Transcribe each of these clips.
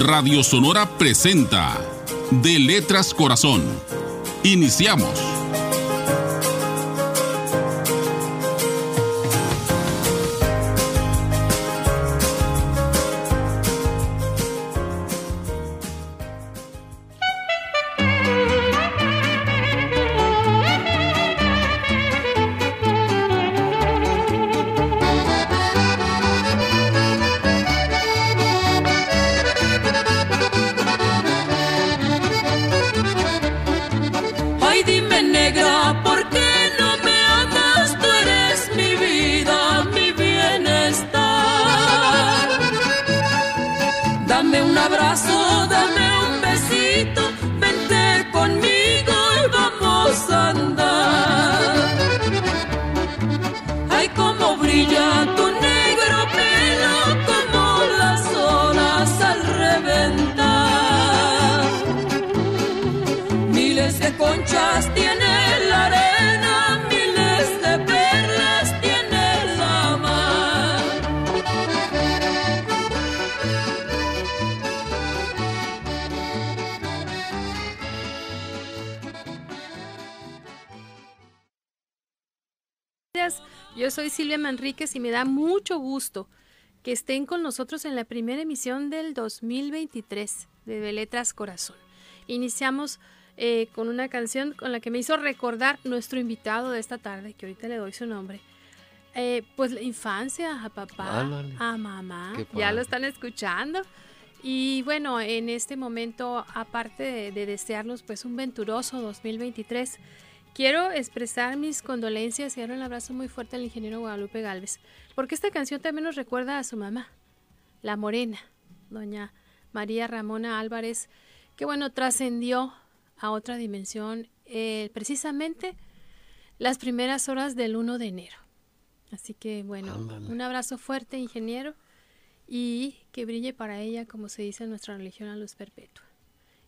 Radio Sonora presenta De Letras Corazón. Iniciamos. Y me da mucho gusto que estén con nosotros en la primera emisión del 2023 de Letras Corazón. Iniciamos eh, con una canción con la que me hizo recordar nuestro invitado de esta tarde, que ahorita le doy su nombre. Eh, pues la infancia, a papá, a mamá, ya lo están escuchando. Y bueno, en este momento, aparte de, de desearlos pues un venturoso 2023, quiero expresar mis condolencias y dar un abrazo muy fuerte al ingeniero Guadalupe Galvez, porque esta canción también nos recuerda a su mamá, la morena, doña María Ramona Álvarez, que bueno, trascendió a otra dimensión eh, precisamente las primeras horas del 1 de enero. Así que bueno, Ándale. un abrazo fuerte, ingeniero, y que brille para ella, como se dice en nuestra religión, a luz perpetua.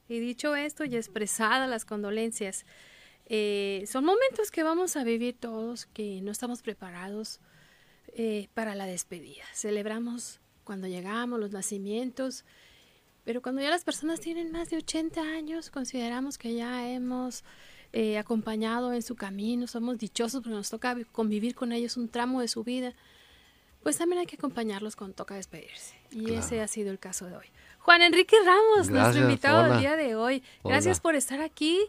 Y dicho esto y expresadas las condolencias, eh, son momentos que vamos a vivir todos, que no estamos preparados eh, para la despedida. Celebramos cuando llegamos, los nacimientos, pero cuando ya las personas tienen más de 80 años, consideramos que ya hemos eh, acompañado en su camino, somos dichosos porque nos toca vi- convivir con ellos un tramo de su vida, pues también hay que acompañarlos cuando toca despedirse. Y Claro. ese ha sido el caso de hoy. Juan Enrique Ramos, nuestro Gracias, invitado hola. del día de hoy. Gracias Hola. por estar aquí.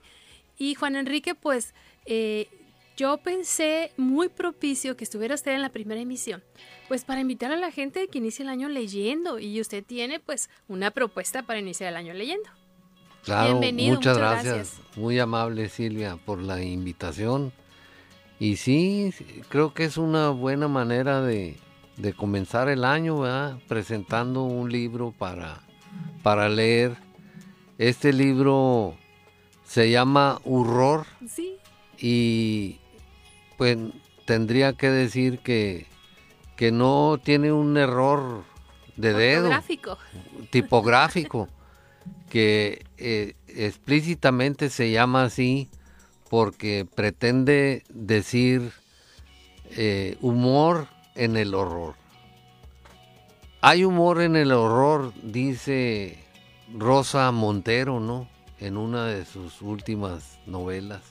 Y Juan Enrique, pues eh, yo pensé muy propicio que estuviera usted en la primera emisión, pues para invitar a la gente que inicie el año leyendo. Y usted tiene pues una propuesta para iniciar el año leyendo. Claro, Bienvenido, muchas, muchas gracias. gracias. Muy amable Silvia por la invitación. Y sí, creo que es una buena manera de, de comenzar el año, ¿verdad? Presentando un libro para, para leer. Este libro se llama Horror. Sí, y pues tendría que decir que, que no tiene un error de dedo. Tipográfico. Que eh, explícitamente se llama así porque pretende decir eh, humor en el horror. Hay humor en el horror, dice Rosa Montero, ¿no? En una de sus últimas novelas.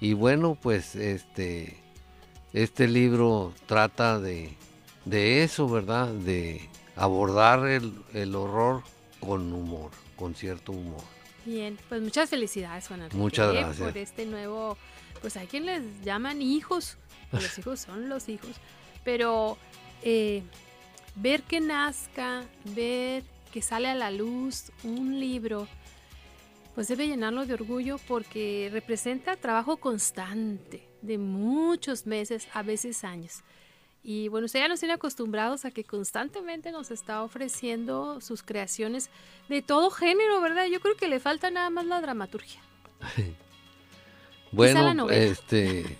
Y bueno, pues este, este libro trata de, de eso, ¿verdad? De abordar el, el horror con humor, con cierto humor. Bien, pues muchas felicidades, Juan Enrique. Muchas eh, gracias. Por este nuevo, pues hay quien les llaman hijos, los hijos son los hijos, pero eh, ver que nazca, ver que sale a la luz un libro, pues debe llenarlo de orgullo porque representa trabajo constante de muchos meses, a veces años. Y bueno, usted ya nos tiene acostumbrados a que constantemente nos está ofreciendo sus creaciones de todo género, ¿verdad? Yo creo que le falta nada más la dramaturgia. Bueno, este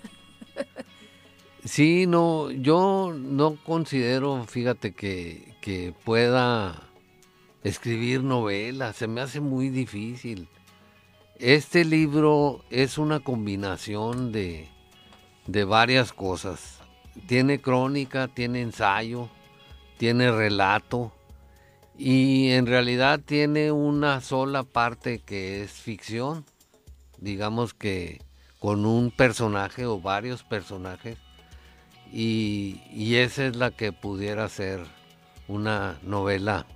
sí, no, yo no considero, fíjate que, que pueda escribir novelas, se me hace muy difícil. Este libro es una combinación de, de varias cosas. Tiene crónica, tiene ensayo, tiene relato Y en realidad tiene una sola parte que es ficción, digamos que con un personaje o varios personajes, y, esa es la que pudiera ser una novela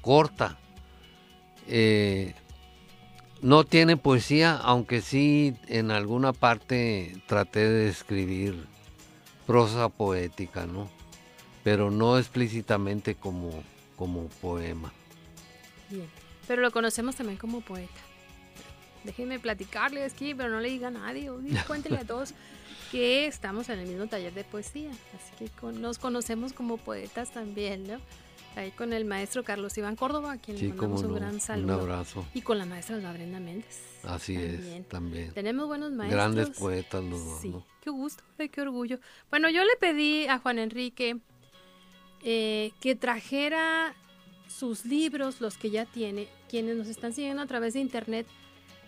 corta. Eh, no tiene poesía, aunque sí en alguna parte traté de escribir prosa poética, ¿no? Pero no explícitamente como, como poema. Bien. Pero lo conocemos también como poeta. Déjenme platicarle aquí, pero no le diga a nadie, cuéntele a todos que estamos en el mismo taller de poesía. Así que con- nos conocemos como poetas también, ¿no? Ahí con el maestro Carlos Iván Córdoba, a quien Sí, le mandamos como un no, gran un saludo. abrazo. Y con la maestra Alba Brenda Méndez. Así también. es, también. Tenemos buenos maestros. Grandes poetas los dos, Sí, ¿no? qué gusto, qué orgullo. Bueno, yo le pedí a Juan Enrique eh, que trajera sus libros, los que ya tiene. Quienes nos están siguiendo a través de internet,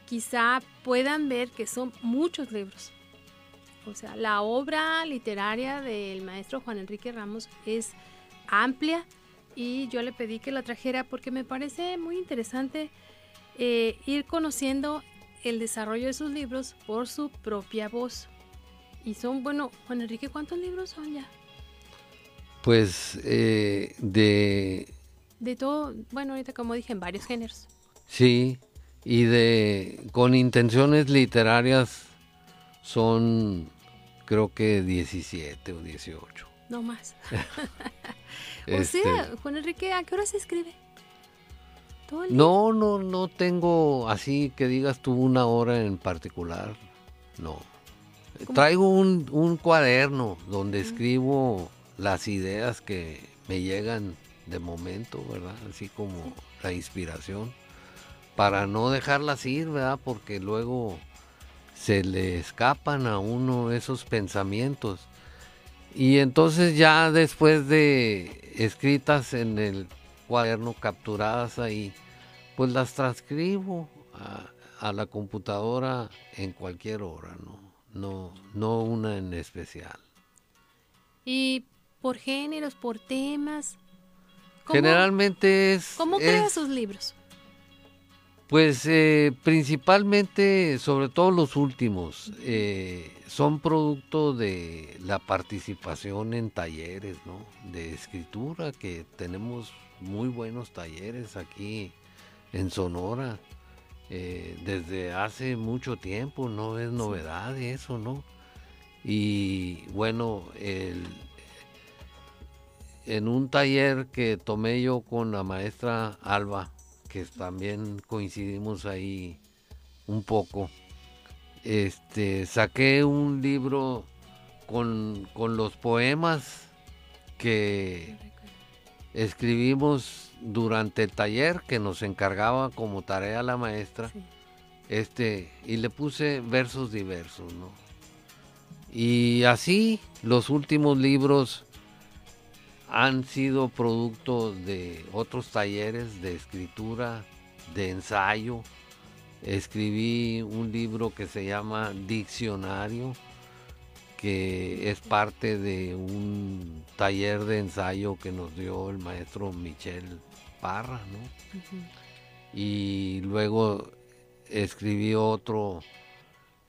quizá puedan ver que son muchos libros. O sea, la obra literaria del maestro Juan Enrique Ramos es amplia y yo le pedí que la trajera porque me parece muy interesante eh, ir conociendo el desarrollo de sus libros por su propia voz. Y son, bueno, Juan Enrique, ¿cuántos libros son ya? Pues eh, de, De todo, bueno, ahorita como dije, en varios géneros. sí, y de, con intenciones literarias son creo que 17 o 18. No más. o Este, sea, Juan Enrique, ¿a qué hora se escribe? Todo el día. No, no, no tengo así que digas tú una hora en particular. No. ¿Cómo? Traigo un, un cuaderno donde escribo las ideas que me llegan de momento, ¿verdad? Así como la inspiración. Para no dejarlas ir, ¿verdad? Porque luego se le escapan a uno esos pensamientos. Y entonces ya después de escritas en el cuaderno, capturadas ahí, pues las transcribo a, a la computadora en cualquier hora, ¿no? No, no una en especial. Y por géneros, por temas. ¿Cómo, Generalmente es... ¿Cómo crea sus libros? Pues eh, principalmente, sobre todo los últimos, eh, son producto de la participación en talleres, ¿no? De escritura, que tenemos muy buenos talleres aquí en Sonora. eh, desde hace mucho tiempo, no es novedad eso, ¿no? Y bueno, el, en un taller que tomé yo con la maestra Alba, que también coincidimos ahí un poco, este, saqué un libro con, con los poemas que escribimos durante el taller que nos encargaba como tarea la maestra, Sí. este, y le puse versos diversos, ¿no? Y así los últimos libros han sido producto de otros talleres de escritura, de ensayo. Escribí un libro que se llama Diccionario, que es parte de un taller de ensayo que nos dio el maestro Michel Parra, ¿no? Y luego escribí otro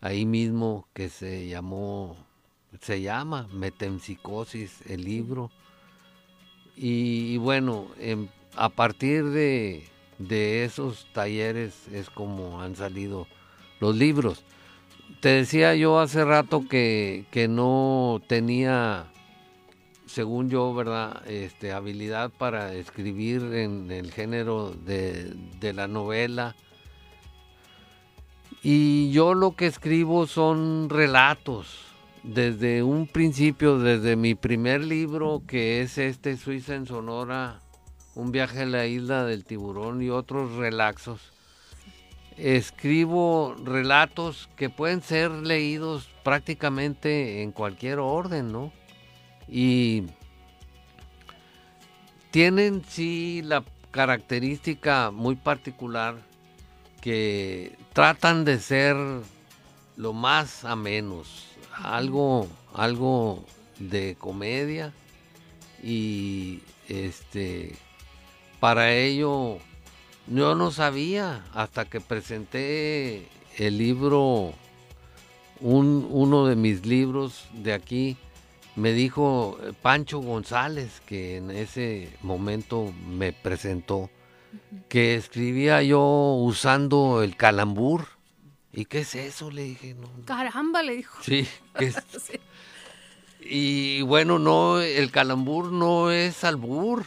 ahí mismo que se llamó se llama Metempsicosis el libro y, y bueno em, a partir de, de esos talleres es como han salido los libros te decía yo hace rato que, que no tenía según yo, ¿verdad? Este, habilidad para escribir en el género de, de la novela. Y yo lo que escribo son relatos. Desde un principio, desde mi primer libro, que es este Suiza en Sonora, un viaje a la isla del tiburón y otros relaxos. Escribo relatos que pueden ser leídos prácticamente en cualquier orden, ¿no? y tienen sí la característica muy particular que tratan de ser lo más amenos, algo, algo de comedia y este para ello yo no sabía hasta que presenté el libro, un, uno de mis libros de aquí, me dijo eh, Pancho González, que en ese momento me presentó, que escribía yo usando el calambur. ¿Y qué es eso? Le dije, no. Caramba, le dijo. Sí, Y bueno, no, el calambur no es albur.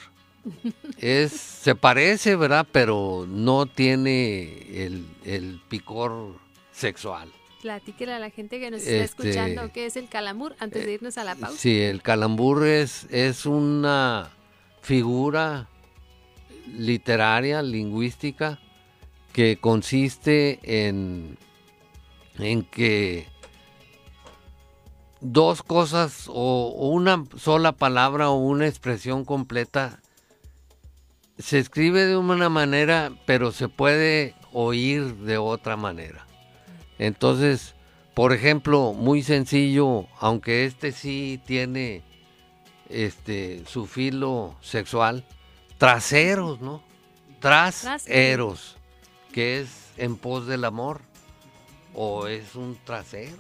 Es, se parece, ¿verdad? Pero no tiene el, picor sexual. Platíquele a la gente que nos está este, escuchando qué es el calambur antes de irnos a la pausa. Sí, el calambur es, es una figura literaria, lingüística, que consiste en, en que dos cosas o, una sola palabra o una expresión completa se escribe de una manera, pero se puede oír de otra manera. Entonces, por ejemplo, muy sencillo, aunque este sí tiene este su filo sexual, traseros, ¿no? Traseros, que es en pos del amor o es un trasero,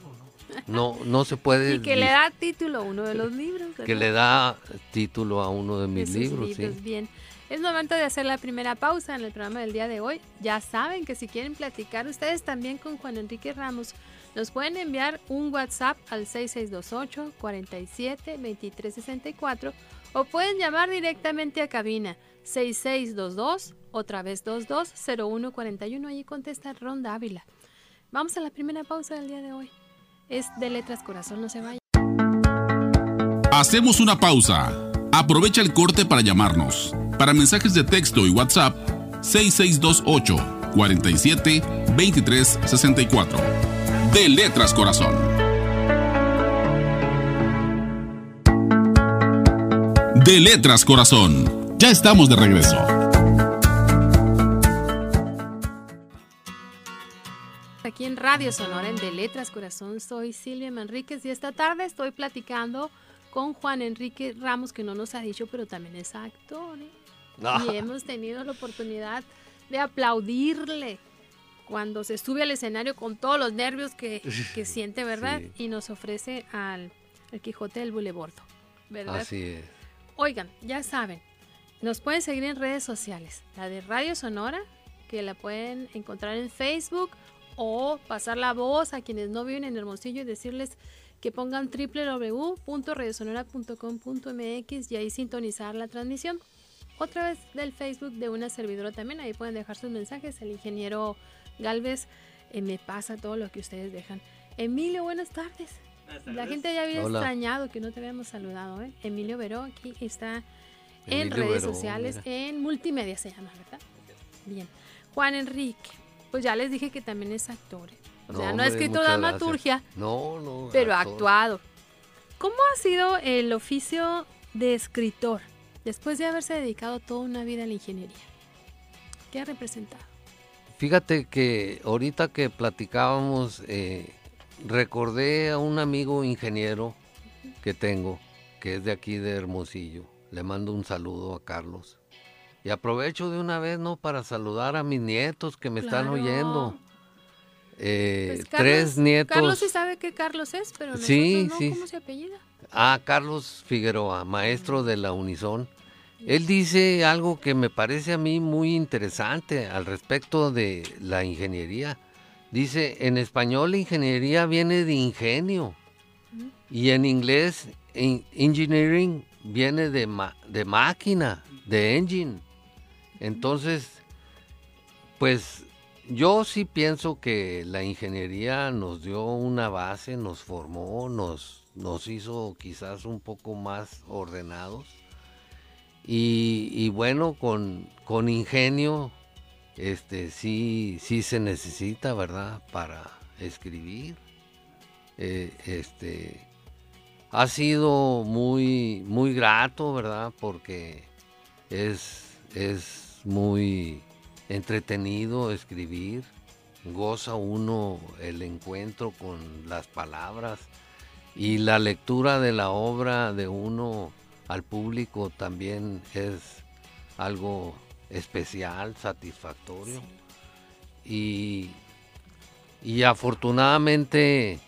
¿no? No, no se puede. Y que le da título a uno de los libros. Que le da título a uno de mis libros, sí. Bien. Es momento de hacer la primera pausa en el programa del día de hoy. Ya saben que si quieren platicar ustedes también con Juan Enrique Ramos, nos pueden enviar un WhatsApp al 6628 47 2364 o pueden llamar directamente a cabina 6622 otra vez 22 0141 y contesta Ron Dávila. Vamos a la primera pausa del día de hoy. Es de Letras Corazón, no se vaya. Hacemos una pausa. Aprovecha el corte para llamarnos. Para mensajes de texto y WhatsApp, 6628 47 23 64. De Letras Corazón. De Letras Corazón. Ya estamos de regreso. Aquí en Radio Sonora en De Letras Corazón soy Silvia Manríquez y esta tarde estoy platicando con Juan Enrique Ramos que no nos ha dicho pero también es actor. ¿eh? Y hemos tenido la oportunidad de aplaudirle cuando se sube al escenario con todos los nervios que, siente, ¿verdad? Y nos ofrece al, Quijote del Bulebordo, ¿verdad? Así es. Oigan, ya saben, nos pueden seguir en redes sociales. La de Radio Sonora, que la pueden encontrar en Facebook o pasar la voz a quienes no viven en Hermosillo y decirles que pongan www.radiosonora.com.mx y ahí sintonizar la transmisión otra vez del Facebook de una servidora también. Ahí pueden dejar sus mensajes. El ingeniero Galvez eh, me pasa todo lo que ustedes dejan. Emilio, buenas tardes. La gente ya había extrañado que no te habíamos saludado. ¿eh? Emilio Veró aquí está en redes sociales, en multimedia se llama, ¿verdad? Bien. Juan Enrique, pues ya les dije que también es actor. ¿eh? O sea, no, ha escrito dramaturgia, no, no, pero ha actuado. ¿Cómo ha sido el oficio de escritor? después de haberse dedicado toda una vida a la ingeniería? ¿Qué ha representado? Fíjate que ahorita que platicábamos, eh, recordé a un amigo ingeniero que tengo, que es de aquí de Hermosillo. Le mando un saludo a Carlos. Y aprovecho de una vez, ¿no? Para saludar a mis nietos que me están oyendo. Eh, pues tres nietos. Carlos sí sabe que Carlos es, pero sí, no. ¿Cómo se apellida? Ah, Carlos Figueroa, maestro de la Unison. Él dice algo que me parece a mí muy interesante al respecto de la ingeniería. Dice, en español ingeniería viene de ingenio y en inglés engineering viene de, de máquina, de engine. Entonces, pues yo sí pienso que la ingeniería nos dio una base, nos formó, nos, nos hizo quizás un poco más ordenados y, bueno, con, con, ingenio, este, sí, sí se necesita, ¿verdad? Para escribir. Eh, este, ha sido muy, muy grato, ¿verdad? Porque es, es muy entretenido escribir. Goza uno el encuentro con las palabras y la lectura de la obra de uno al público también es algo especial, satisfactorio. Y, y afortunadamente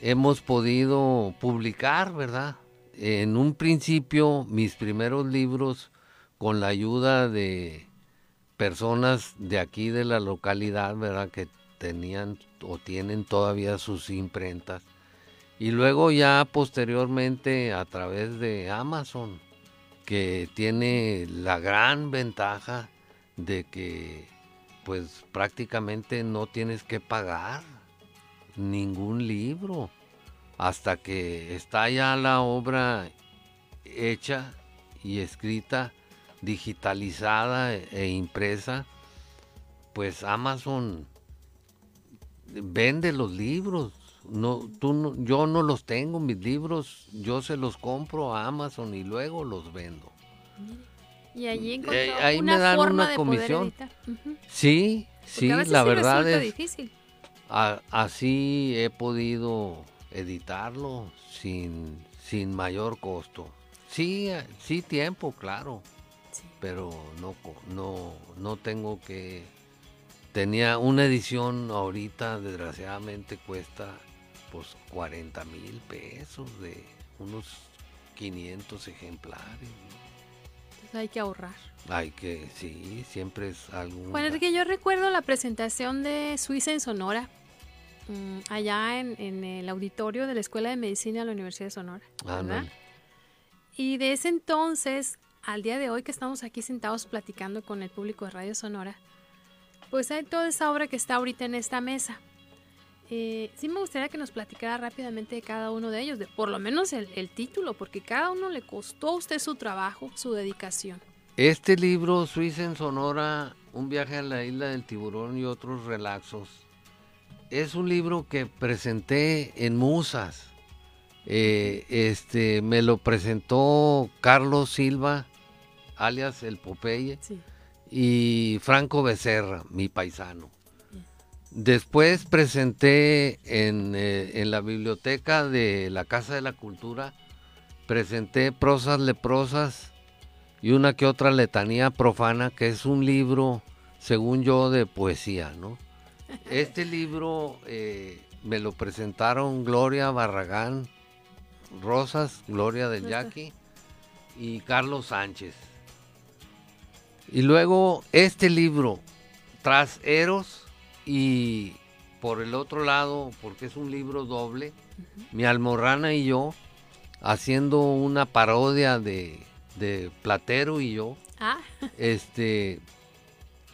hemos podido publicar, ¿verdad? En un principio mis primeros libros con la ayuda de personas de aquí de la localidad, ¿verdad? Que tenían o tienen todavía sus imprentas. Y luego ya posteriormente a través de Amazon, que tiene la gran ventaja de que pues prácticamente no tienes que pagar ningún libro hasta que está ya la obra hecha y escrita, digitalizada e impresa, pues Amazon vende los libros. No, tú yo no los tengo, mis libros, yo se los compro a Amazon y luego los vendo. Y allí encontró eh, ahí una me dan forma una comisión. Sí, sí, la verdad es. Difícil. así he podido editarlo sin, sin mayor costo. Sí, sí tiempo, claro. Pero no, no, no tengo que tenía una edición ahorita, desgraciadamente cuesta pues 40 mil pesos de unos 500 ejemplares. hay que ahorrar. Hay que, sí, siempre es algo. Bueno, es que yo recuerdo la presentación de Suiza en Sonora, mm, allá en, el auditorio de la Escuela de Medicina de la Universidad de Sonora. Ah, y de ese entonces, al día de hoy que estamos aquí sentados platicando con el público de Radio Sonora, pues hay toda esa obra que está ahorita en esta mesa. Eh, sí me gustaría que nos platicara rápidamente de cada uno de ellos, de por lo menos el, título, porque cada uno le costó a usted su trabajo, su dedicación. Este libro, Suiza en Sonora, Un viaje a la isla del tiburón y otros relaxos, es un libro que presenté en Musas. Eh, este, me lo presentó Carlos Silva, alias el Popeye. Sí y Franco Becerra, mi paisano. Después presenté en, eh, en, la biblioteca de la Casa de la Cultura, presenté Prosas Leprosas y una que otra letanía profana, que es un libro, según yo, de poesía, ¿no? Este libro eh, me lo presentaron Gloria Barragán, Rosas, Gloria del Yaqui y Carlos Sánchez. Y luego este libro, Tras Eros, y por el otro lado, porque es un libro doble, mi almorrana y yo, haciendo una parodia de, Platero y yo, ah. este,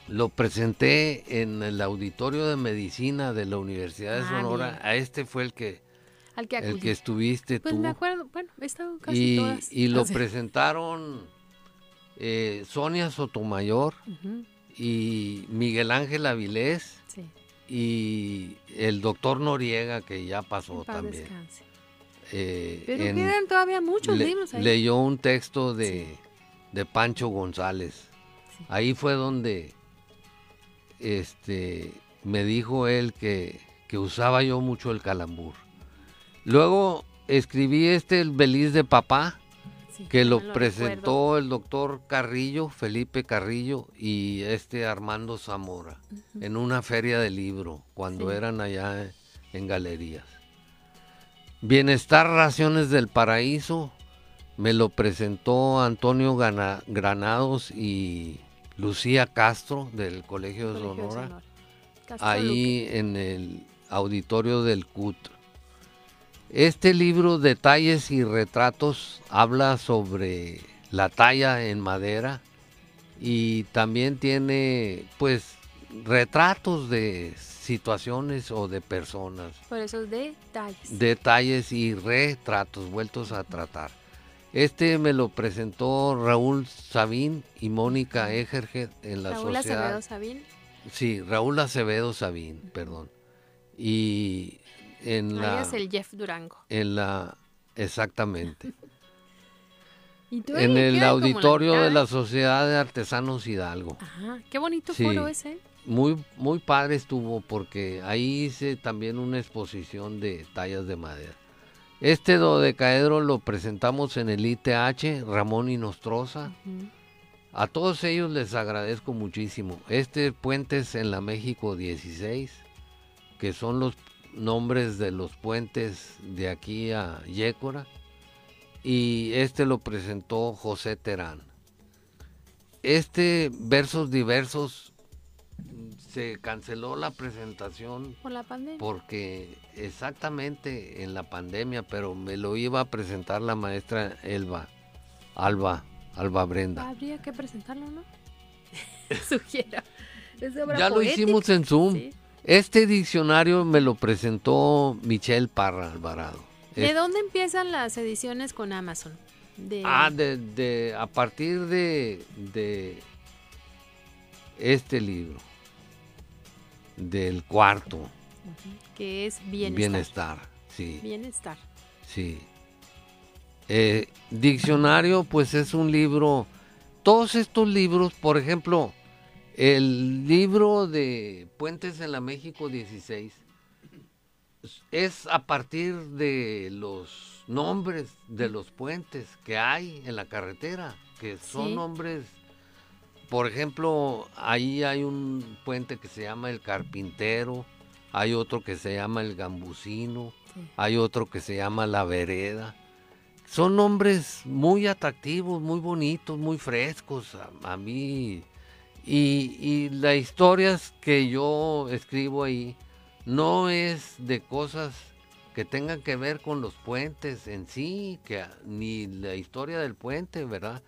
lo presenté en el auditorio de medicina de la Universidad de ah, Sonora. A este fue el que, el que estuviste pues tú. me acuerdo, bueno, he estado casi todas. Y lo presentaron eh, Sonia Sotomayor y Miguel Ángel Avilés y el doctor Noriega que ya pasó también. Eh, Pero quedan todavía muchos libros ahí. Leyó un texto de, Pancho González. Ahí fue donde este, me dijo él que, que usaba yo mucho el calambur. Luego escribí este El Beliz de Papá, que lo, presentó el doctor Carrillo, Felipe Carrillo y este Armando Zamora en una feria de libro cuando eran allá en galerías. Bienestar Raciones del Paraíso me lo presentó Antonio Granados y Lucía Castro del Colegio de Sonora, ahí en el auditorio del CUT. Este libro, Detalles y Retratos, habla sobre la talla en madera y también tiene pues retratos de situaciones o de personas. Por esos detalles. Detalles y retratos vueltos a tratar. Este me lo presentó Raúl Sabín y Mónica Egerget en la Raúl Acevedo Sabín. Sí, Raúl Acevedo Sabín, perdón. Y en la... es el Jeff Durango. En la... Exactamente. en el auditorio de la Sociedad de Artesanos Hidalgo. Ajá, qué bonito foro ese. Muy, muy padre estuvo porque ahí hice también una exposición de tallas de madera. Este dodecaedro lo presentamos en el ITH, Ramón y Nostroza. A todos ellos les agradezco muchísimo. Este puente es en la México 16, que son los nombres de los puentes de aquí a Yécora. Y este lo presentó José Terán. Este Versos Diversos se canceló la presentación Por la pandemia. porque exactamente en la pandemia, pero me lo iba a presentar la maestra Elba, Alba, Alba Brenda. Habría que presentarlo, ¿no? Sugiero. Ya lo hicimos en Zoom. Sí. Este diccionario me lo presentó Michelle Parra Alvarado. ¿De Es- dónde empiezan las ediciones con Amazon? De, Ah, de, de- a partir de, de este libro, del cuarto, que es bienestar. Bienestar, sí. Bienestar. Sí. Eh, diccionario, pues es un libro. Todos estos libros, por ejemplo, el libro de Puentes en la México 16 es a partir de los nombres de los puentes que hay en la carretera, que son Sí. nombres. Por ejemplo, ahí hay un puente que se llama el Carpintero, hay otro que se llama el Gambusino, Sí. hay otro que se llama La Vereda. Son nombres muy atractivos, muy bonitos, muy frescos a, a mí. Y, y las historias que yo escribo ahí no es de cosas que tengan que ver con los puentes en sí, que, ni la historia del puente, ¿verdad?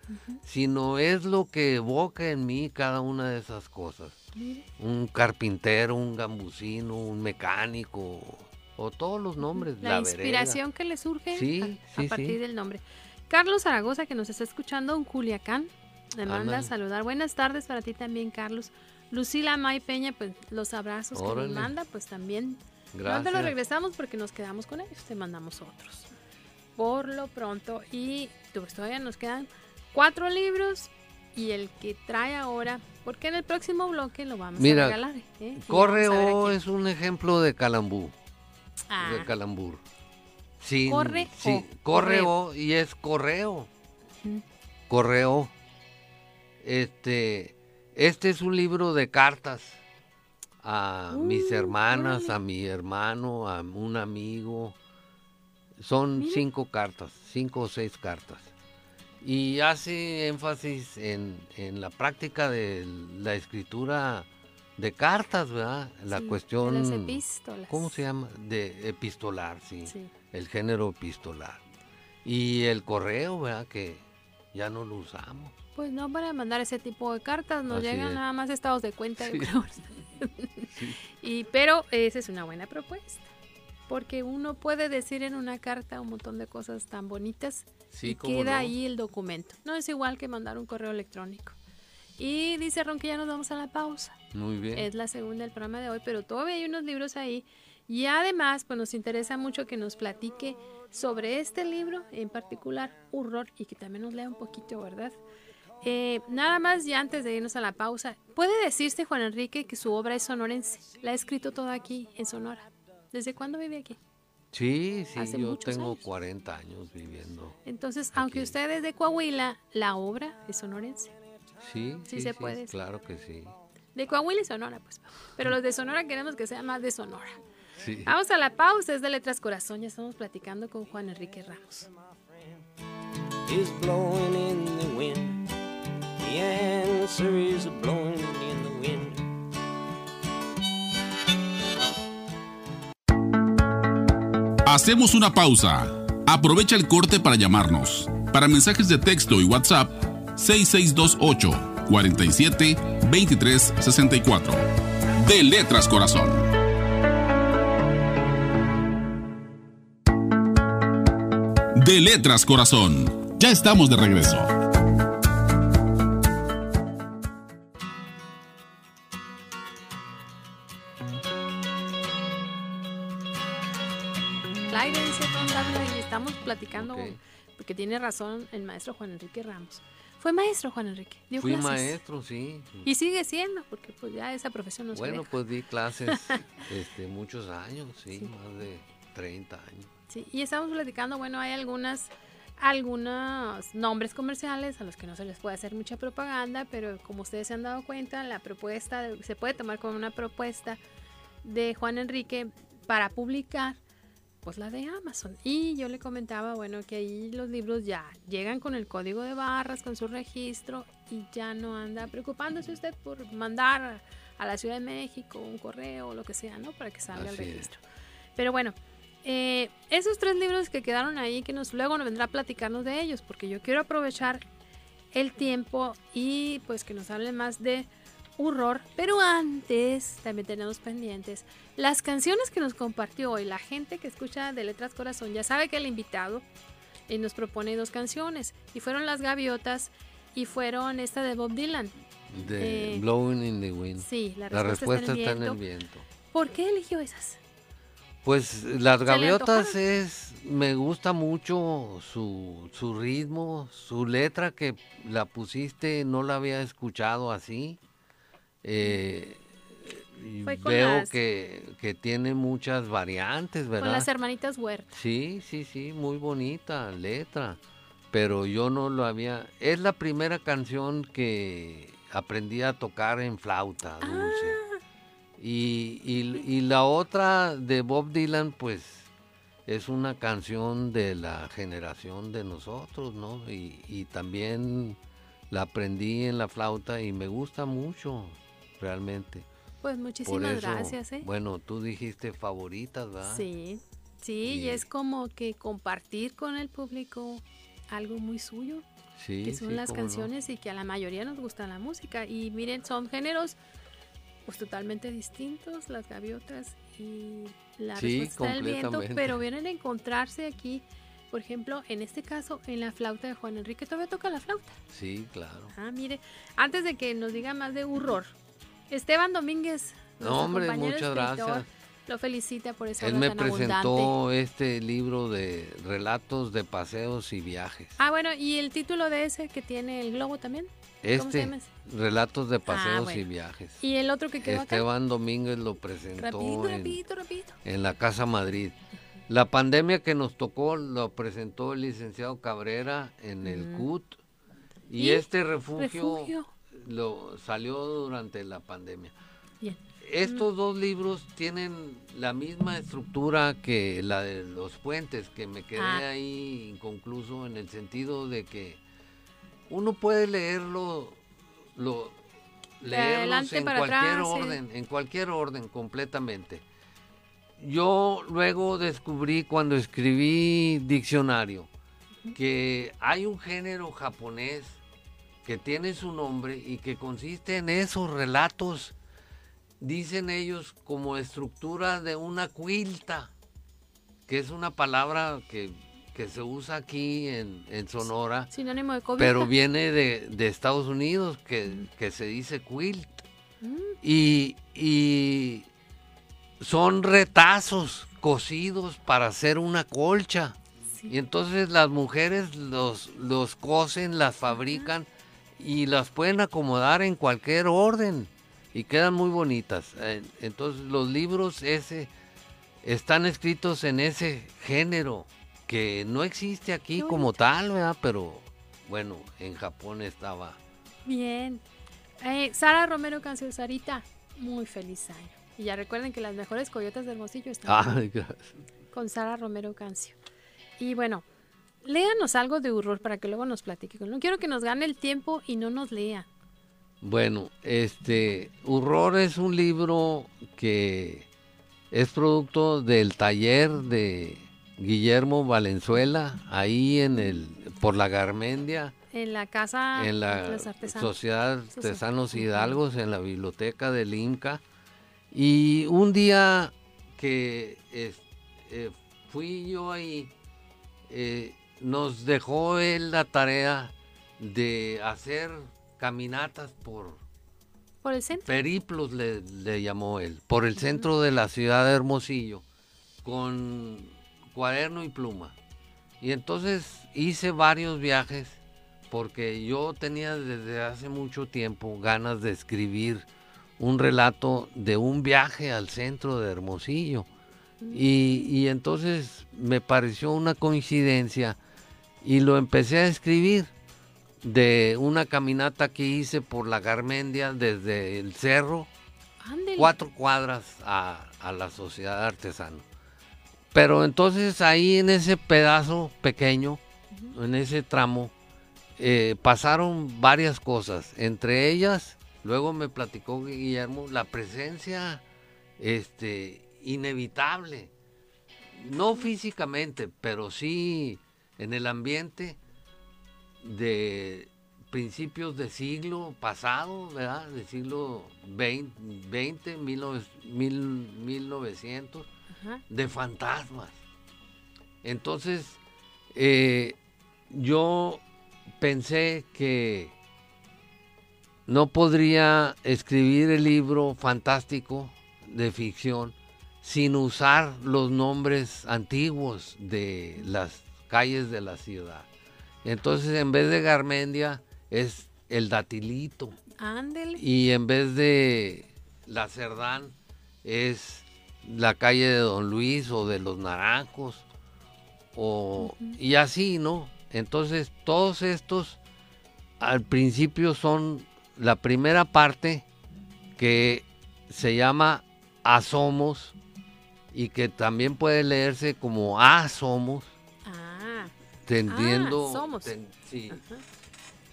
Sino es lo que evoca en mí cada una de esas cosas Mire. un carpintero, un gambusino, un mecánico, o todos los nombres. La, vereda. inspiración que le surge Sí, a, partir sí. del nombre. Carlos Zaragoza, que nos está escuchando en Culiacán, le manda a saludar. Buenas tardes para ti también, Carlos. Lucila May Peña, pues los abrazos que nos manda, pues también. No te Gracias. los regresamos porque nos quedamos con ellos, te mandamos otros. Por lo pronto, y pues, todavía nos quedan cuatro libros y el que trae ahora, porque en el próximo bloque lo vamos Mira, a regalar. ¿eh? Correo es un ejemplo de calambú, Ah, de calambur. Sí, Corre sí, o, correo y es correo. Correo. Este, este es un libro de cartas a mis Uh, hermanas, a mi hermano, a un amigo. Son cinco cartas, cinco o seis cartas. Y hace énfasis en, en la práctica de la escritura de cartas, ¿verdad? La sí, de cuestión... las epístolas. ¿Cómo se llama? De epistolar, sí. Sí. El género epistolar. Y el correo, ¿verdad? Que ya no lo usamos. Pues no para mandar ese tipo de cartas, nos Así llegan es. nada más estados de cuenta. Sí. y, pero esa es una buena propuesta, porque uno puede decir en una carta un montón de cosas tan bonitas Sí, y queda no. ahí el documento. No es igual que mandar un correo electrónico. Y dice Ron que ya nos vamos a la pausa. Muy bien. Es la segunda del programa de hoy, pero todavía hay unos libros ahí. Y además, pues nos interesa mucho que nos platique sobre este libro, en particular, Horror, y que también nos lea un poquito, ¿verdad? Eh, nada más, ya antes de irnos a la pausa, ¿puede decirse, Juan Enrique, que su obra es sonorense? La ha escrito toda aquí, en Sonora. ¿Desde cuándo vive aquí? Sí, sí, hace yo tengo años. 40 años viviendo. Entonces, aunque Aquí. usted es de Coahuila, la obra es sonorense. Sí, Sí sí, se puede. Claro que sí. De Coahuila y Sonora, pues. Pero los de Sonora queremos que sea más de Sonora. Sí. Vamos a la pausa, es de Letras Corazón. Ya estamos platicando con Juan Enrique Ramos. Is blowing in the wind. The answer is blowing in the wind. Hacemos una pausa. Aprovecha el corte para llamarnos. Para mensajes de texto y WhatsApp, 6628 47 23 64. De Letras Corazón. De Letras Corazón. Ya estamos de regreso. Porque tiene razón el maestro Juan Enrique Ramos. Fue maestro Juan Enrique, dio Fui clases. maestro, sí. Y sigue siendo, porque pues ya esa profesión no se Bueno, deja. pues di clases este, muchos años, sí, Sí. más de 30 años. Sí, y estamos platicando, bueno, hay algunas algunos nombres comerciales a los que no se les puede hacer mucha propaganda, pero como ustedes se han dado cuenta, la propuesta se puede tomar como una propuesta de Juan Enrique para publicar pues la de Amazon. Y yo le comentaba, bueno, que ahí los libros ya llegan con el código de barras, con su registro y ya no anda preocupándose usted por mandar a la Ciudad de México un correo o lo que sea, ¿no? Para que salga Así el es. registro. Pero bueno, eh, esos tres libros que quedaron ahí, que nos luego nos vendrá a platicarnos de ellos, porque yo quiero aprovechar el tiempo y pues que nos hable más de horror. Pero antes también tenemos pendientes las canciones que nos compartió hoy. La gente que escucha de Letras Corazón ya sabe que el invitado eh, nos propone dos canciones y fueron Las Gaviotas y fueron esta de Bob Dylan. De Eh, Blowing in the Wind. Sí, la La respuesta, respuesta está en el viento. ¿Por qué eligió esas? Pues las gaviotas es, me gusta mucho su, su ritmo, su letra que la pusiste, no la había escuchado así. Eh, con veo las- que, que tiene muchas variantes, Con ¿verdad? las hermanitas Huerta. Sí, sí, sí, muy bonita letra, pero yo no lo había... Es la primera canción que aprendí a tocar en flauta dulce. Ah. Y, y- y la otra de Bob Dylan, pues es una canción de la generación de nosotros, ¿no? Y, y también la aprendí en la flauta y me gusta mucho, realmente. Pues muchísimas eso, gracias, ¿eh? bueno, tú dijiste favoritas, ¿verdad? Sí, sí, y Y- es como que compartir con el público algo muy suyo, Sí, que son sí, las no. canciones y que a la mayoría nos gusta la música. Y miren, son géneros pues totalmente distintos, las gaviotas y la Sí, respuesta del viento, pero vienen a encontrarse aquí, por ejemplo, en este caso, en la flauta de Juan Enrique. Todavía toca la flauta. Sí, claro. Ah, mire, antes de que nos diga más de horror, Esteban Domínguez, No, hombre, muchas escritor, gracias. lo felicita por esa Él me tan abundante. presentó este libro de relatos de paseos y viajes. Ah, bueno, y el título de ese que tiene el globo también. ¿Cómo se Este, relatos de paseos bueno. y viajes. Y el otro que quedó acá. Esteban Domínguez lo presentó Rapidito, en, rapidito, rapidito. en la Casa Madrid. La pandemia que nos tocó lo presentó el licenciado Cabrera en el Mm. CUT y, ¿Y? este refugio, Refugio. Lo salió durante la pandemia. Bien. Estos dos libros tienen la misma estructura que la de los puentes, que me quedé Ah. ahí inconcluso en el sentido de que uno puede leerlo, lo, leerlos en cualquier atrás, sí. orden, en cualquier orden completamente. Yo luego descubrí cuando escribí diccionario que hay un género japonés que tiene su nombre y que consiste en esos relatos, dicen ellos, como estructura de una quilta, que es una palabra que, que se usa aquí en, en Sonora, Sinónimo de COVID. pero viene de, de Estados Unidos, que, que se dice quilt. Mm. Y, y son retazos cosidos para hacer una colcha. Y entonces las mujeres los, los cosen, las fabrican y las pueden acomodar en cualquier orden y quedan muy bonitas. Entonces los libros ese están escritos en ese género que no existe aquí como tal, ¿verdad? Pero bueno, en Japón estaba. Bien. Eh, Sara Romero Cancio Sarita, muy feliz año. Y ya recuerden que las mejores coyotas de Hermosillo están gracias. con Sara Romero Cancio. Y bueno, léanos algo de horror para que luego nos platique. No quiero que nos gane el tiempo y no nos lea. Bueno, este, Horror es un libro que es producto del taller de Guillermo Valenzuela, ahí en el, por la Garmendia, En la casa en de la los artesanos. Sociedad Artesanos. Hidalgos, en la biblioteca del Inca. Y un día que eh, fui yo ahí, eh, nos dejó él la tarea de hacer caminatas por Por el centro. periplos, le, le llamó él, por el centro de la ciudad de Hermosillo, con cuaderno y pluma. Y entonces hice varios viajes porque yo tenía desde hace mucho tiempo ganas de escribir un relato de un viaje al centro de Hermosillo. Y, y entonces me pareció una coincidencia y lo empecé a escribir de una caminata que hice por la Garmendia desde el cerro, cuatro cuadras a, a la sociedad artesana. Pero entonces ahí en ese pedazo pequeño, en ese tramo, eh, pasaron varias cosas. Entre ellas, luego me platicó Guillermo, la presencia este, inevitable. No físicamente, pero sí en el ambiente de principios de siglo pasado, ¿verdad? Del siglo 20, 20 1900, mil- 1900, Ajá. de fantasmas. Entonces, eh, yo pensé que no podría escribir el libro fantástico de ficción sin usar los nombres antiguos de las calles de la ciudad. Entonces, en vez de Garmendia, es el datilito. Ándele. Y en vez de la Cerdán, es la calle de Don Luis o de los Naranjos. O, Y así, ¿no? Entonces, todos estos al principio son la primera parte que se llama Asomos y que también puede leerse como Asomos, Ah, tendiendo... somos. ten- sí.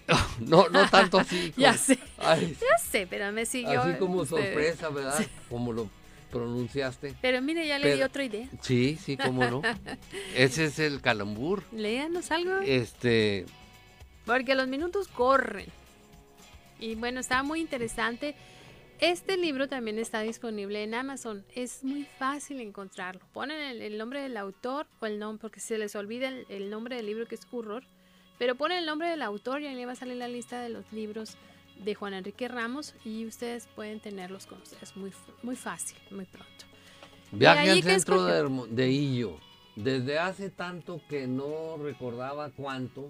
no, no tanto así. ya como- sé, Ay, ya sé, pero me siguió. así como sorpresa, ¿verdad? Como lo pronunciaste. Pero mire, ya le di otra idea. Sí, sí, cómo no. Ese es el calambur. Léanos algo. Este, Porque los minutos corren. Y bueno, está muy interesante. Este libro también está disponible en Amazon. Es muy fácil encontrarlo. Ponen el, el nombre del autor o el nombre, porque se les olvida el, el nombre del libro que es Horror. Pero ponen el nombre del autor y ahí le va a salir la lista de los libros de Juan Enrique Ramos y ustedes pueden tenerlos con ustedes muy, muy fácil, muy pronto. viaje al centro de, de Illo. Desde hace tanto que no recordaba cuánto,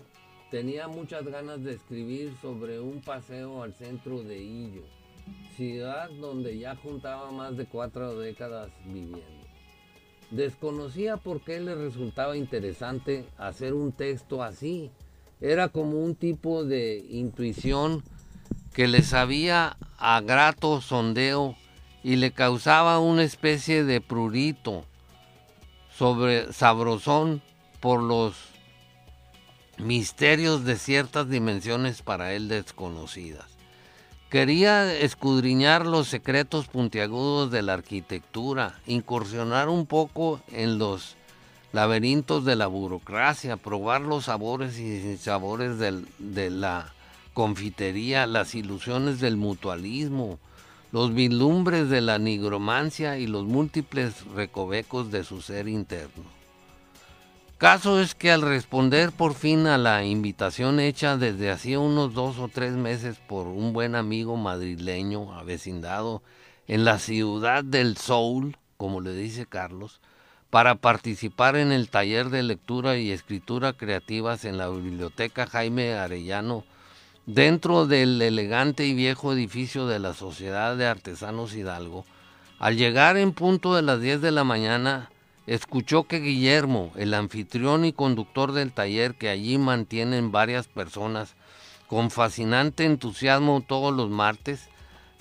tenía muchas ganas de escribir sobre un paseo al centro de Illo, ciudad donde ya juntaba más de cuatro décadas viviendo. Desconocía por qué le resultaba interesante hacer un texto así. Era como un tipo de intuición que le sabía a grato sondeo y le causaba una especie de prurito sobre sabrosón por los misterios de ciertas dimensiones para él desconocidas. Quería escudriñar los secretos puntiagudos de la arquitectura, incursionar un poco en los laberintos de la burocracia, probar los sabores y sabores de la confitería, las ilusiones del mutualismo, los vislumbres de la nigromancia y los múltiples recovecos de su ser interno. Caso es que al responder por fin a la invitación hecha desde hacía unos dos o tres meses por un buen amigo madrileño avecindado en la ciudad del Soul, como le dice Carlos, para participar en el taller de lectura y escritura creativas en la biblioteca Jaime Arellano, dentro del elegante y viejo edificio de la Sociedad de Artesanos Hidalgo. Al llegar en punto de las 10 de la mañana, escuchó que Guillermo, el anfitrión y conductor del taller que allí mantienen varias personas, con fascinante entusiasmo todos los martes,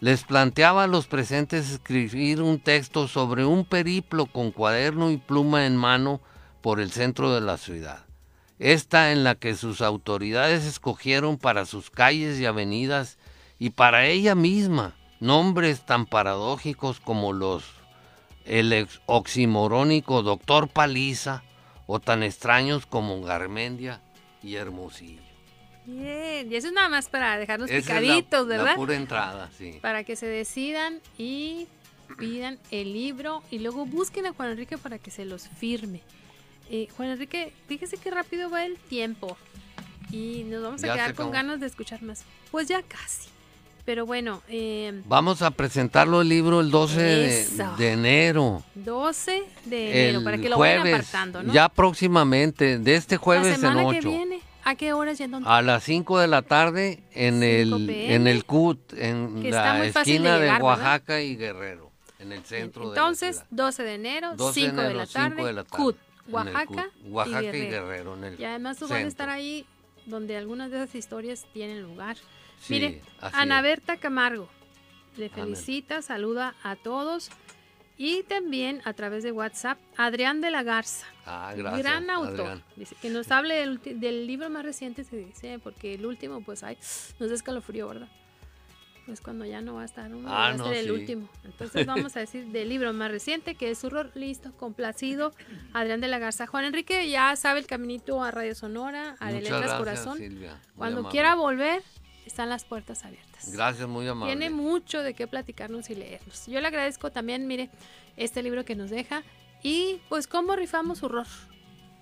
les planteaba a los presentes escribir un texto sobre un periplo con cuaderno y pluma en mano por el centro de la ciudad. Esta en la que sus autoridades escogieron para sus calles y avenidas y para ella misma nombres tan paradójicos como los el ex- oximorónico Doctor Paliza o tan extraños como Garmendia y Hermosillo. Bien, y eso es nada más para dejarnos Esa es la- picaditos, la ¿verdad? pura entrada, sí. Para que se decidan y pidan el libro y luego busquen a Juan Enrique para que se los firme. Eh, Juan Enrique, fíjese qué rápido va el tiempo y nos vamos a Ya quedar con ganas de escuchar más. Pues ya casi. Pero bueno, eh, Vamos a presentarlo el libro el 12 de, de enero. 12 de enero, El para que lo vayan jueves, apartando, ¿no? ya próximamente, de este La jueves en semana que 8. viene. ¿A qué horas y en dónde? A las 5 de la tarde en 5 el, en el CUT, en la de esquina de, llegar, ¿verdad? Oaxaca y Guerrero, en el centro Entonces, de la ciudad. 12 de enero, 12 de 5 de, enero, la 5 tarde, de la tarde. CUT. Oaxaca, cu- Oaxaca y y Guerrero. Guerrero. en el Y además tú vas a estar ahí donde algunas de esas historias tienen lugar. Sí, Mire, Ana. Berta Camargo le felicita, saluda a todos y también a través de WhatsApp Adrián de la Garza. Ah, gracias. gran autor. Adrián. Dice que nos hable del, del libro más reciente, se dice, porque el último, pues, ay, nos da escalofrío, ¿verdad? Pues cuando ya no va a estar uno, Ah, va a no, ser el sí. último. Entonces vamos a decir del libro más reciente, que es Horror, listo, complacido, Adrián de la Garza. Juan Enrique ya sabe el caminito a Radio Sonora, a De Muchas Letras gracias, Corazón. Silvia. Cuando amable. quiera volver, están las puertas abiertas. Gracias, muy amable. Tiene mucho de qué platicarnos y leernos. Yo le agradezco también, mire, este libro que nos deja. Y pues, ¿cómo rifamos horror?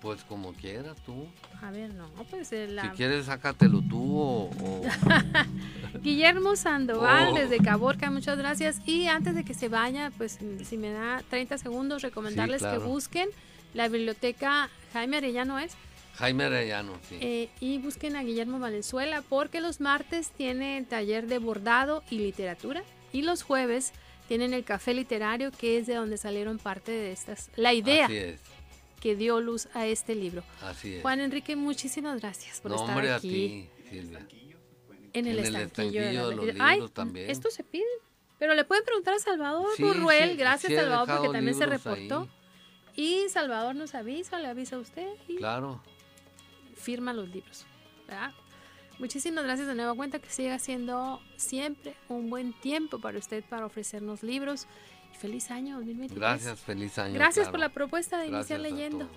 Pues como quieras tú. A ver, no, pues eh, la... Si quieres, sácatelo tú o... o- Guillermo Sandoval Oh. desde Caborca, muchas gracias. Y antes de que se vaya, pues si me da 30 segundos, recomendarles claro. que busquen la biblioteca Jaime Arellano es Jaime Arellano, sí. eh, y busquen a Guillermo Valenzuela porque los martes tiene el taller de bordado y literatura y los jueves tienen el café literario que es de donde salieron parte de estas, la idea Así es, que dio luz a este libro. así es. Juan Enrique, muchísimas gracias por no, estar hombre, aquí. a ti, Silvia. En el En el estanquillo, de, estanquillo las de los. Ay, libros también. Estos se piden. Pero le pueden preguntar a Salvador Sí, Burruel. sí, Gracias, sí Salvador, porque también se reportó. ahí. Y Salvador nos avisa, le avisa a usted y Claro. Firma los libros. ¿verdad? Muchísimas gracias de nueva cuenta. Que siga siendo siempre un buen tiempo para usted para ofrecernos libros. Y feliz año 2023. Gracias, feliz año. Gracias claro. por la propuesta de Gracias iniciar leyendo.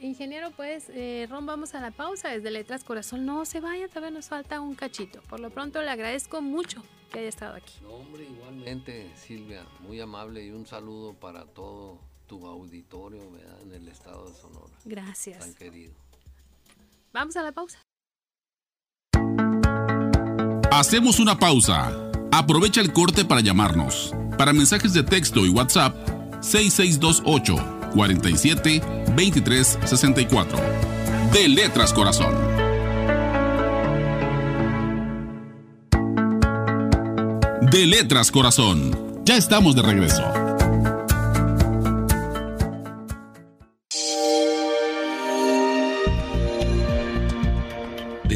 Ingeniero, pues, eh, Ron, vamos a la pausa desde Letras Corazón. No se vaya, todavía nos falta un cachito. Por lo pronto, le agradezco mucho que haya estado aquí. No, hombre, igualmente, Silvia, muy amable y un saludo para todo tu auditorio ¿verdad? en el estado de Sonora, tan Gracias. querido. Vamos a la pausa. Hacemos una pausa. Aprovecha el corte para llamarnos. Para mensajes de texto y WhatsApp, 6628 47 23 64. De Letras Corazón. De Letras Corazón. Ya estamos de regreso.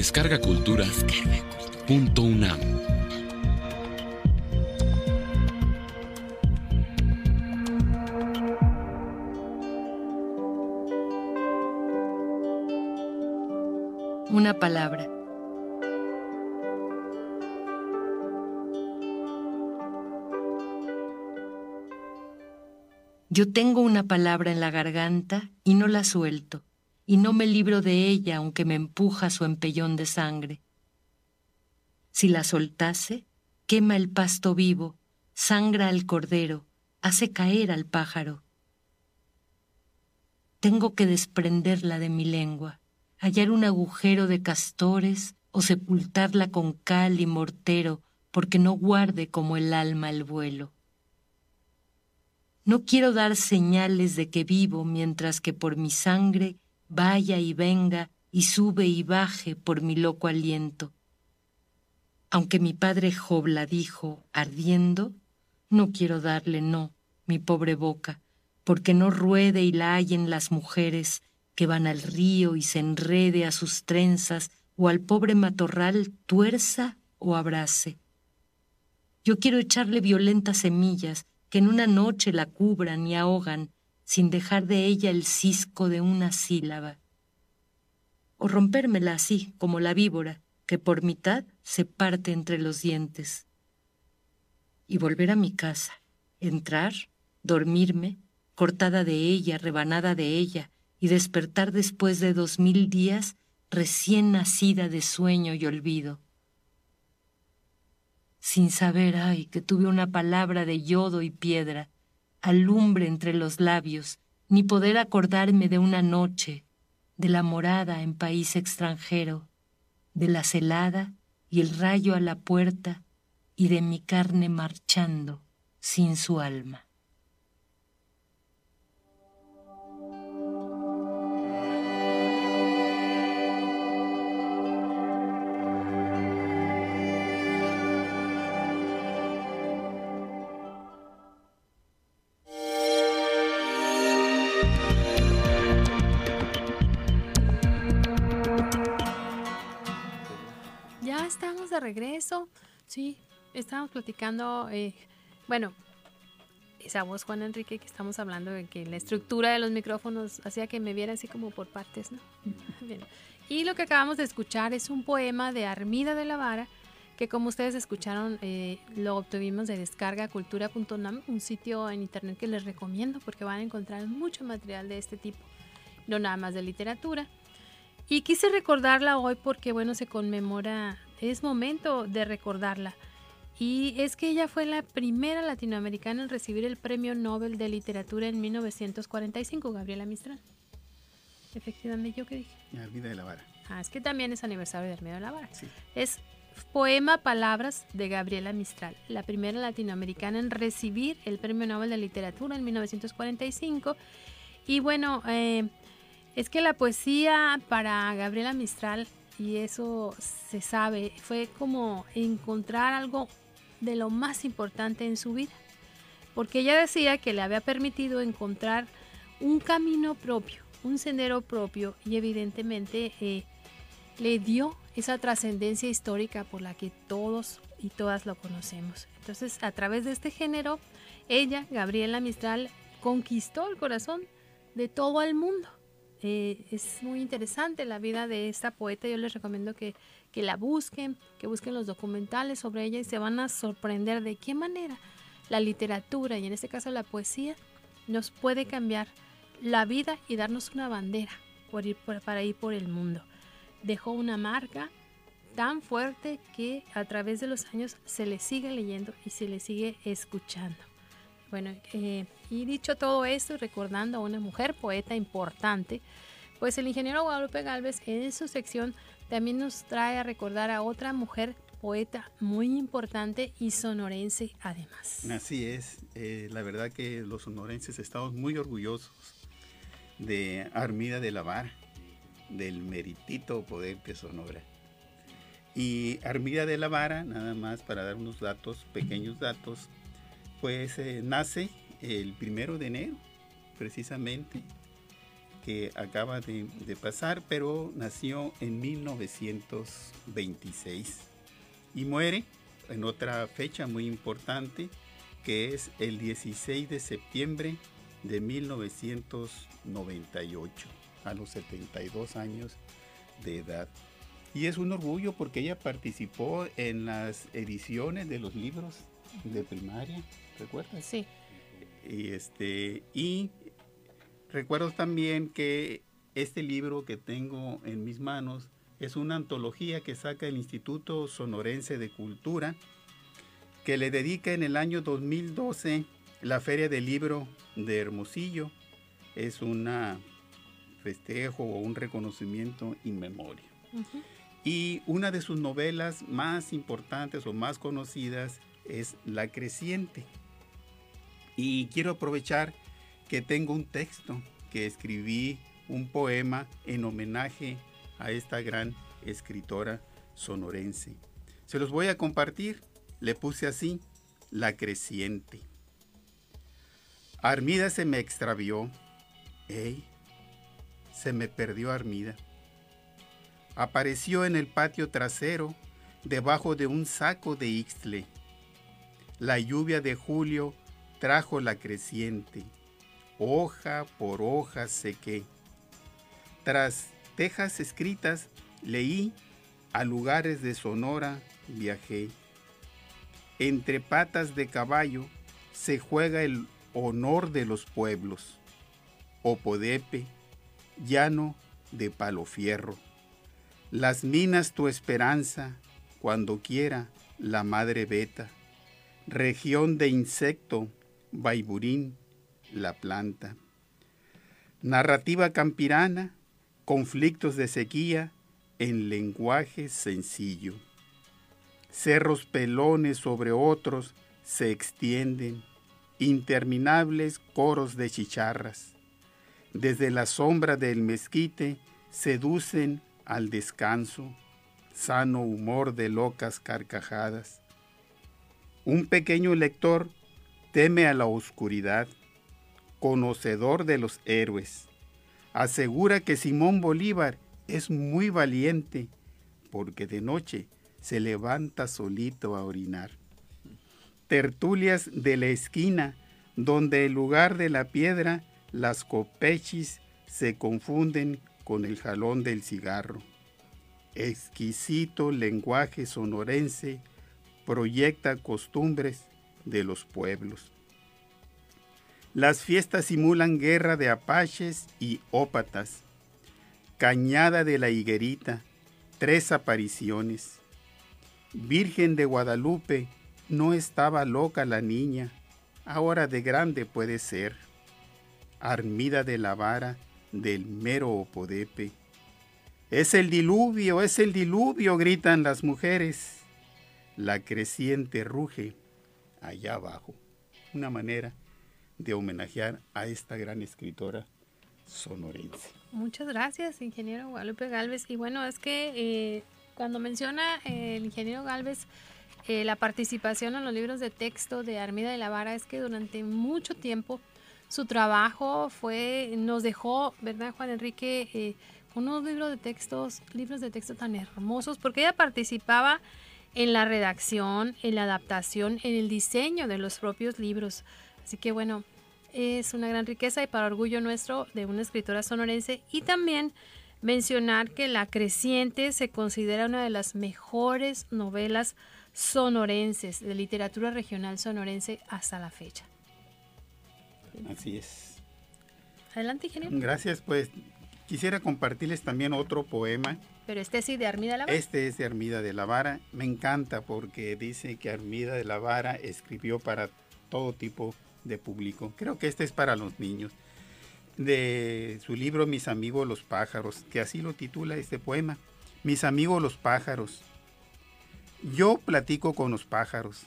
Descarga Cultura. Punto UNAM. Una palabra. Yo tengo una palabra en la garganta y no la suelto, y no me libro de ella aunque me empuja su empellón de sangre. Si la soltase, quema el pasto vivo, sangra al cordero, hace caer al pájaro. Tengo que desprenderla de mi lengua, hallar un agujero de castores o sepultarla con cal y mortero porque no guarde como el alma el vuelo. No quiero dar señales de que vivo mientras que por mi sangre vaya y venga y sube y baje por mi loco aliento. Aunque mi padre Job la dijo ardiendo, no quiero darle no, mi pobre boca, porque no ruede y la hallen las mujeres que van al río y se enrede a sus trenzas o al pobre matorral tuerza o abrace. Yo quiero echarle violentas semillas que en una noche la cubran y ahogan sin dejar de ella el cisco de una sílaba. O rompérmela así, como la víbora, que por mitad se parte entre los dientes. Y volver a mi casa, entrar, dormirme, cortada de ella, rebanada de ella, y despertar después de dos mil días recién nacida de sueño y olvido. Sin saber, ay, que tuve una palabra de yodo y piedra, alumbre entre los labios, ni poder acordarme de una noche, de la morada en país extranjero, de la celada y el rayo a la puerta, y de mi carne marchando sin su alma. De regreso. Sí, estábamos platicando, eh, bueno, esa voz Juan Enrique que estamos hablando de que la estructura de los micrófonos hacía que me viera así como por partes, ¿no? Bien. Y lo que acabamos de escuchar es un poema de Armida de la Vara, que como ustedes escucharon, eh, lo obtuvimos de descargacultura.nam, un sitio en internet que les recomiendo porque van a encontrar mucho material de este tipo, no nada más de literatura. Y quise recordarla hoy porque, bueno, se conmemora, es momento de recordarla. Y es que ella fue la primera latinoamericana en recibir el Premio Nobel de Literatura en 1945, Gabriela Mistral. Efectivamente, ¿yo qué dije? Armida de la Vara. Ah, es que también es aniversario de Armida de la Vara. Sí. Es Poema Palabras de Gabriela Mistral, la primera latinoamericana en recibir el Premio Nobel de Literatura en 1945. Y bueno, eh, es que la poesía para Gabriela Mistral, y eso se sabe, fue como encontrar algo de lo más importante en su vida. Porque ella decía que le había permitido encontrar un camino propio, un sendero propio, y evidentemente eh, le dio esa trascendencia histórica por la que todos y todas lo conocemos. Entonces, a través de este género, ella, Gabriela Mistral, conquistó el corazón de todo el mundo. Eh, es muy interesante la vida de esta poeta. Yo les recomiendo que, que la busquen, que busquen los documentales sobre ella y se van a sorprender de qué manera la literatura y en este caso la poesía nos puede cambiar la vida y darnos una bandera por ir para ir por el mundo. Dejó una marca tan fuerte que a través de los años se le sigue leyendo y se le sigue escuchando. Bueno, eh, y dicho todo esto y recordando a una mujer poeta importante, pues el ingeniero Guadalupe Galvez en su sección también nos trae a recordar a otra mujer poeta muy importante y sonorense además. Así es, eh, la verdad que los sonorenses estamos muy orgullosos de Armida de la Vara, del meritito poder que sonora. Y Armida de la Vara, nada más para dar unos datos, pequeños datos, pues nace el primero de enero, precisamente, que acaba de, de pasar, pero nació en 1926 y muere en otra fecha muy importante, que es el 16 de septiembre de 1998, a los 72 años de edad. Y es un orgullo porque ella participó en las ediciones de los libros de primaria, ¿recuerdas? Sí, Y, este, y recuerdo también que este libro que tengo en mis manos es una antología que saca el Instituto Sonorense de Cultura, que le dedica en el año 2012 la Feria del Libro de Hermosillo. Es un festejo o un reconocimiento in memoria. Y una de sus novelas más importantes o más conocidas es La Creciente. Y quiero aprovechar que tengo un texto que escribí, un poema en homenaje a esta gran escritora sonorense. Se los voy a compartir. Le puse así, La Creciente. Armida se me extravió. ¡Ey! Se me perdió Armida apareció en el patio trasero debajo de un saco de ixtle. La lluvia de julio trajo la creciente, hoja por hoja sequé. Tras tejas escritas leí, a lugares de Sonora viajé. Entre patas de caballo se juega el honor de los pueblos. Opodepe, llano de palo fierro. Las minas tu esperanza, cuando quiera la madre beta. Región de insecto, Baiburín, la planta. Narrativa campirana, conflictos de sequía en lenguaje sencillo. Cerros pelones sobre otros se extienden, interminables coros de chicharras. Desde la sombra del mezquite seducen al descanso, sano humor de locas carcajadas. Un pequeño lector teme a la oscuridad, conocedor de los héroes. Asegura que Simón Bolívar es muy valiente, porque de noche se levanta solito a orinar. Tertulias de la esquina, donde en lugar de la piedra, las copechis se confunden con el jalón del cigarro. Exquisito lenguaje sonorense proyecta costumbres de los pueblos. Las fiestas simulan guerra de apaches y ópatas. Cañada de la higuerita, tres apariciones. Virgen de Guadalupe, no estaba loca la niña, ahora de grande puede ser. Armida de la vara del mero opodepe. Es el diluvio, es el diluvio, gritan las mujeres. La creciente ruge allá abajo. Una manera de homenajear a esta gran escritora sonorense. Muchas gracias, ingeniero Guadalupe Galvez. Y bueno, es que eh, cuando menciona eh, el ingeniero Galvez eh, la participación en los libros de texto de Armida de la Vara, es que durante mucho tiempo su trabajo fue, nos dejó, ¿verdad, Juan Enrique? unos libros de textos, libros de texto tan hermosos, porque ella participaba en la redacción, en la adaptación, en el diseño de los propios libros. Así que bueno, es una gran riqueza y para orgullo nuestro de una escritora sonorense y también mencionar que La Creciente se considera una de las mejores novelas sonorenses de literatura regional sonorense hasta la fecha. Así es. Adelante, ingeniero. Gracias, pues quisiera compartirles también otro poema pero este sí de Armida de la Vara. Este es de Armida de la Vara. Me encanta porque dice que Armida de la Vara escribió para todo tipo de público. Creo que este es para los niños. De su libro Mis amigos los pájaros, que así lo titula este poema. Mis amigos los pájaros. Yo platico con los pájaros.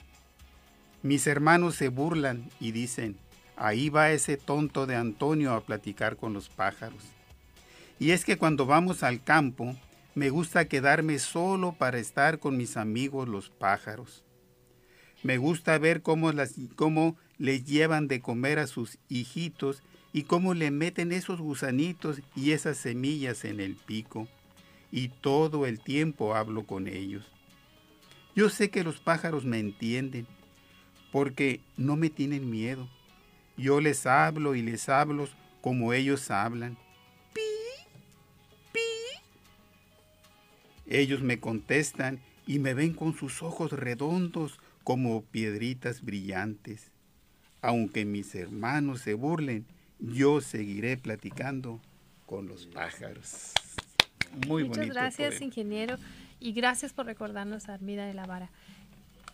Mis hermanos se burlan y dicen, ahí va ese tonto de Antonio a platicar con los pájaros. Y es que cuando vamos al campo, me gusta quedarme solo para estar con mis amigos los pájaros. Me gusta ver cómo, las, cómo les llevan de comer a sus hijitos y cómo le meten esos gusanitos y esas semillas en el pico. Y todo el tiempo hablo con ellos. Yo sé que los pájaros me entienden, porque no me tienen miedo. Yo les hablo y les hablo como ellos hablan. Ellos me contestan y me ven con sus ojos redondos como piedritas brillantes. Aunque mis hermanos se burlen, yo seguiré platicando con los pájaros. Muy Muchas gracias, ingeniero, y gracias por recordarnos a Armida de la Vara.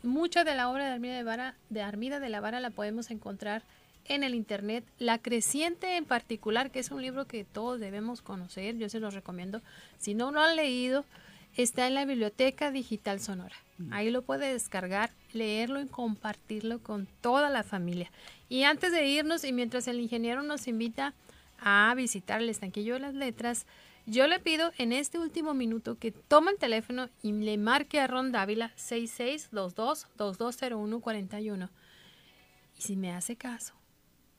Mucha de la obra de Armida de, Vara, de Armida de la Vara la podemos encontrar en el internet. La Creciente en particular, que es un libro que todos debemos conocer, yo se los recomiendo. Si no lo han leído, está en la Biblioteca Digital Sonora. Mm. Ahí lo puede descargar, leerlo y compartirlo con toda la familia. Y antes de irnos y mientras el ingeniero nos invita a visitar el estanquillo de las letras, yo le pido en este último minuto que tome el teléfono y le marque a Ron Dávila 6622-220141. Y si me hace caso,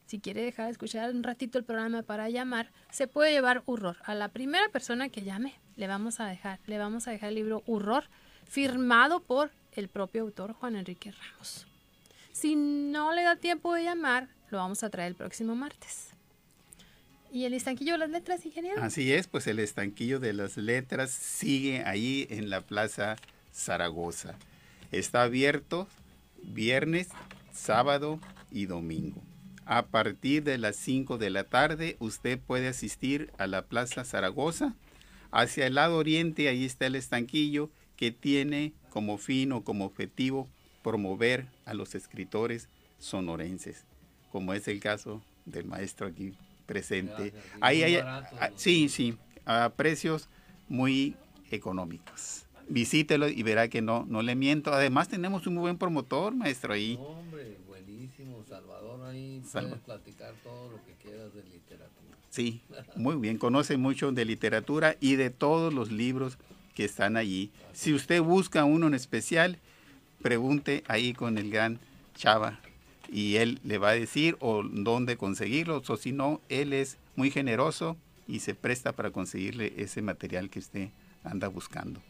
si quiere dejar de escuchar un ratito el programa para llamar, se puede llevar Horror. A la primera persona que llame, le vamos a dejar, le vamos a dejar el libro Horror, firmado por el propio autor Juan Enrique Ramos. Si no le da tiempo de llamar, lo vamos a traer el próximo martes. ¿Y el estanquillo de las letras, ingeniero? Así es, pues el estanquillo de las letras sigue ahí en la Plaza Zaragoza. Está abierto viernes, sábado y domingo. A partir de las 5 de la tarde usted puede asistir a la Plaza Zaragoza. Hacia el lado oriente ahí está el estanquillo que tiene como fin o como objetivo promover a los escritores sonorenses, como es el caso del maestro aquí presente. Ahí hay, ah, sí, sí, a precios muy económicos. Visítelo y verá que no, no le miento. Además tenemos un muy buen promotor, maestro, ahí ahí puedes platicar todo lo que quieras de literatura. Sí, muy bien, conoce mucho de literatura y de todos los libros que están allí. Si usted busca uno en especial, pregunte ahí con el gran Chava y él le va a decir o dónde conseguirlo, o si no, él es muy generoso y se presta para conseguirle ese material que usted anda buscando.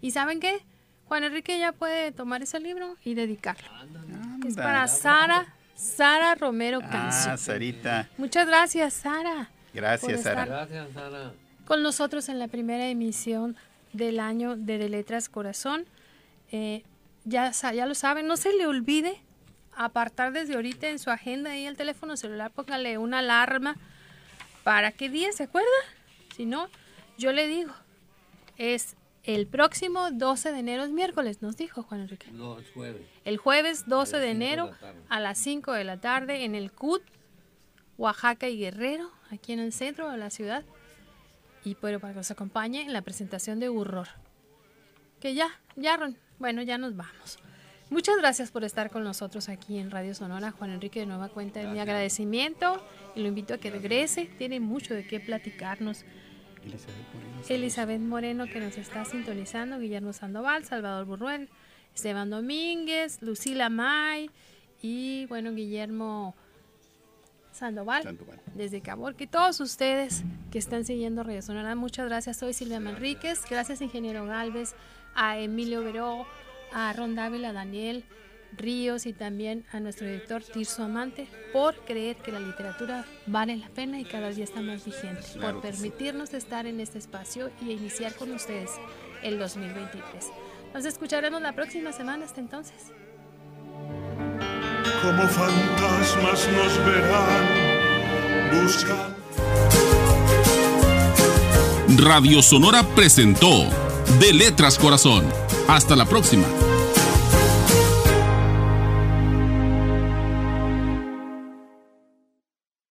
¿Y saben qué? Juan Enrique ya puede tomar ese libro y dedicarlo. Es para Sara, Sara Romero Cancio. Ah, Sarita. Muchas gracias, Sara. Gracias, Sara. Gracias, Sara. Con nosotros en la primera emisión del año de De Letras Corazón. Eh, ya, ya lo saben, no se le olvide apartar desde ahorita en su agenda ahí el teléfono celular, póngale una alarma para qué día se acuerda. Si no, yo le digo, es el próximo 12 de enero, es miércoles, nos dijo Juan Enrique. No, es jueves. El jueves 12 A las de de enero a las 5 de la tarde en el CUT, Oaxaca y Guerrero, aquí en el centro de la ciudad. Y pero para que nos acompañe en la presentación de Urror. Que ya, ya, Ron, bueno, ya nos vamos. Muchas gracias por estar con nosotros aquí en Radio Sonora. Juan Enrique, de nueva cuenta, mi agradecimiento y lo invito a que regrese. Tiene mucho de qué platicarnos. Elizabeth Moreno. Elizabeth Moreno que nos está sintonizando, Guillermo Sandoval, Salvador Burruel, Esteban Domínguez, Lucila May y bueno, Guillermo Sandoval, Sandoval. desde Caborca y todos ustedes que están siguiendo Radio Sonora. Muchas gracias. Soy Silvia Manríquez. Gracias, ingeniero Galvez, a Emilio Veró, a Ron Dávila, a Daniel Ríos y también a nuestro director Tirso Amante por creer que la literatura vale la pena y cada día está más vigente. Claro por sí. permitirnos estar en este espacio y iniciar con ustedes el 2023. Nos escucharemos la próxima semana. Hasta entonces. como fantasmas nos verán buscando. Radio Sonora presentó De Letras Corazón. Hasta la próxima.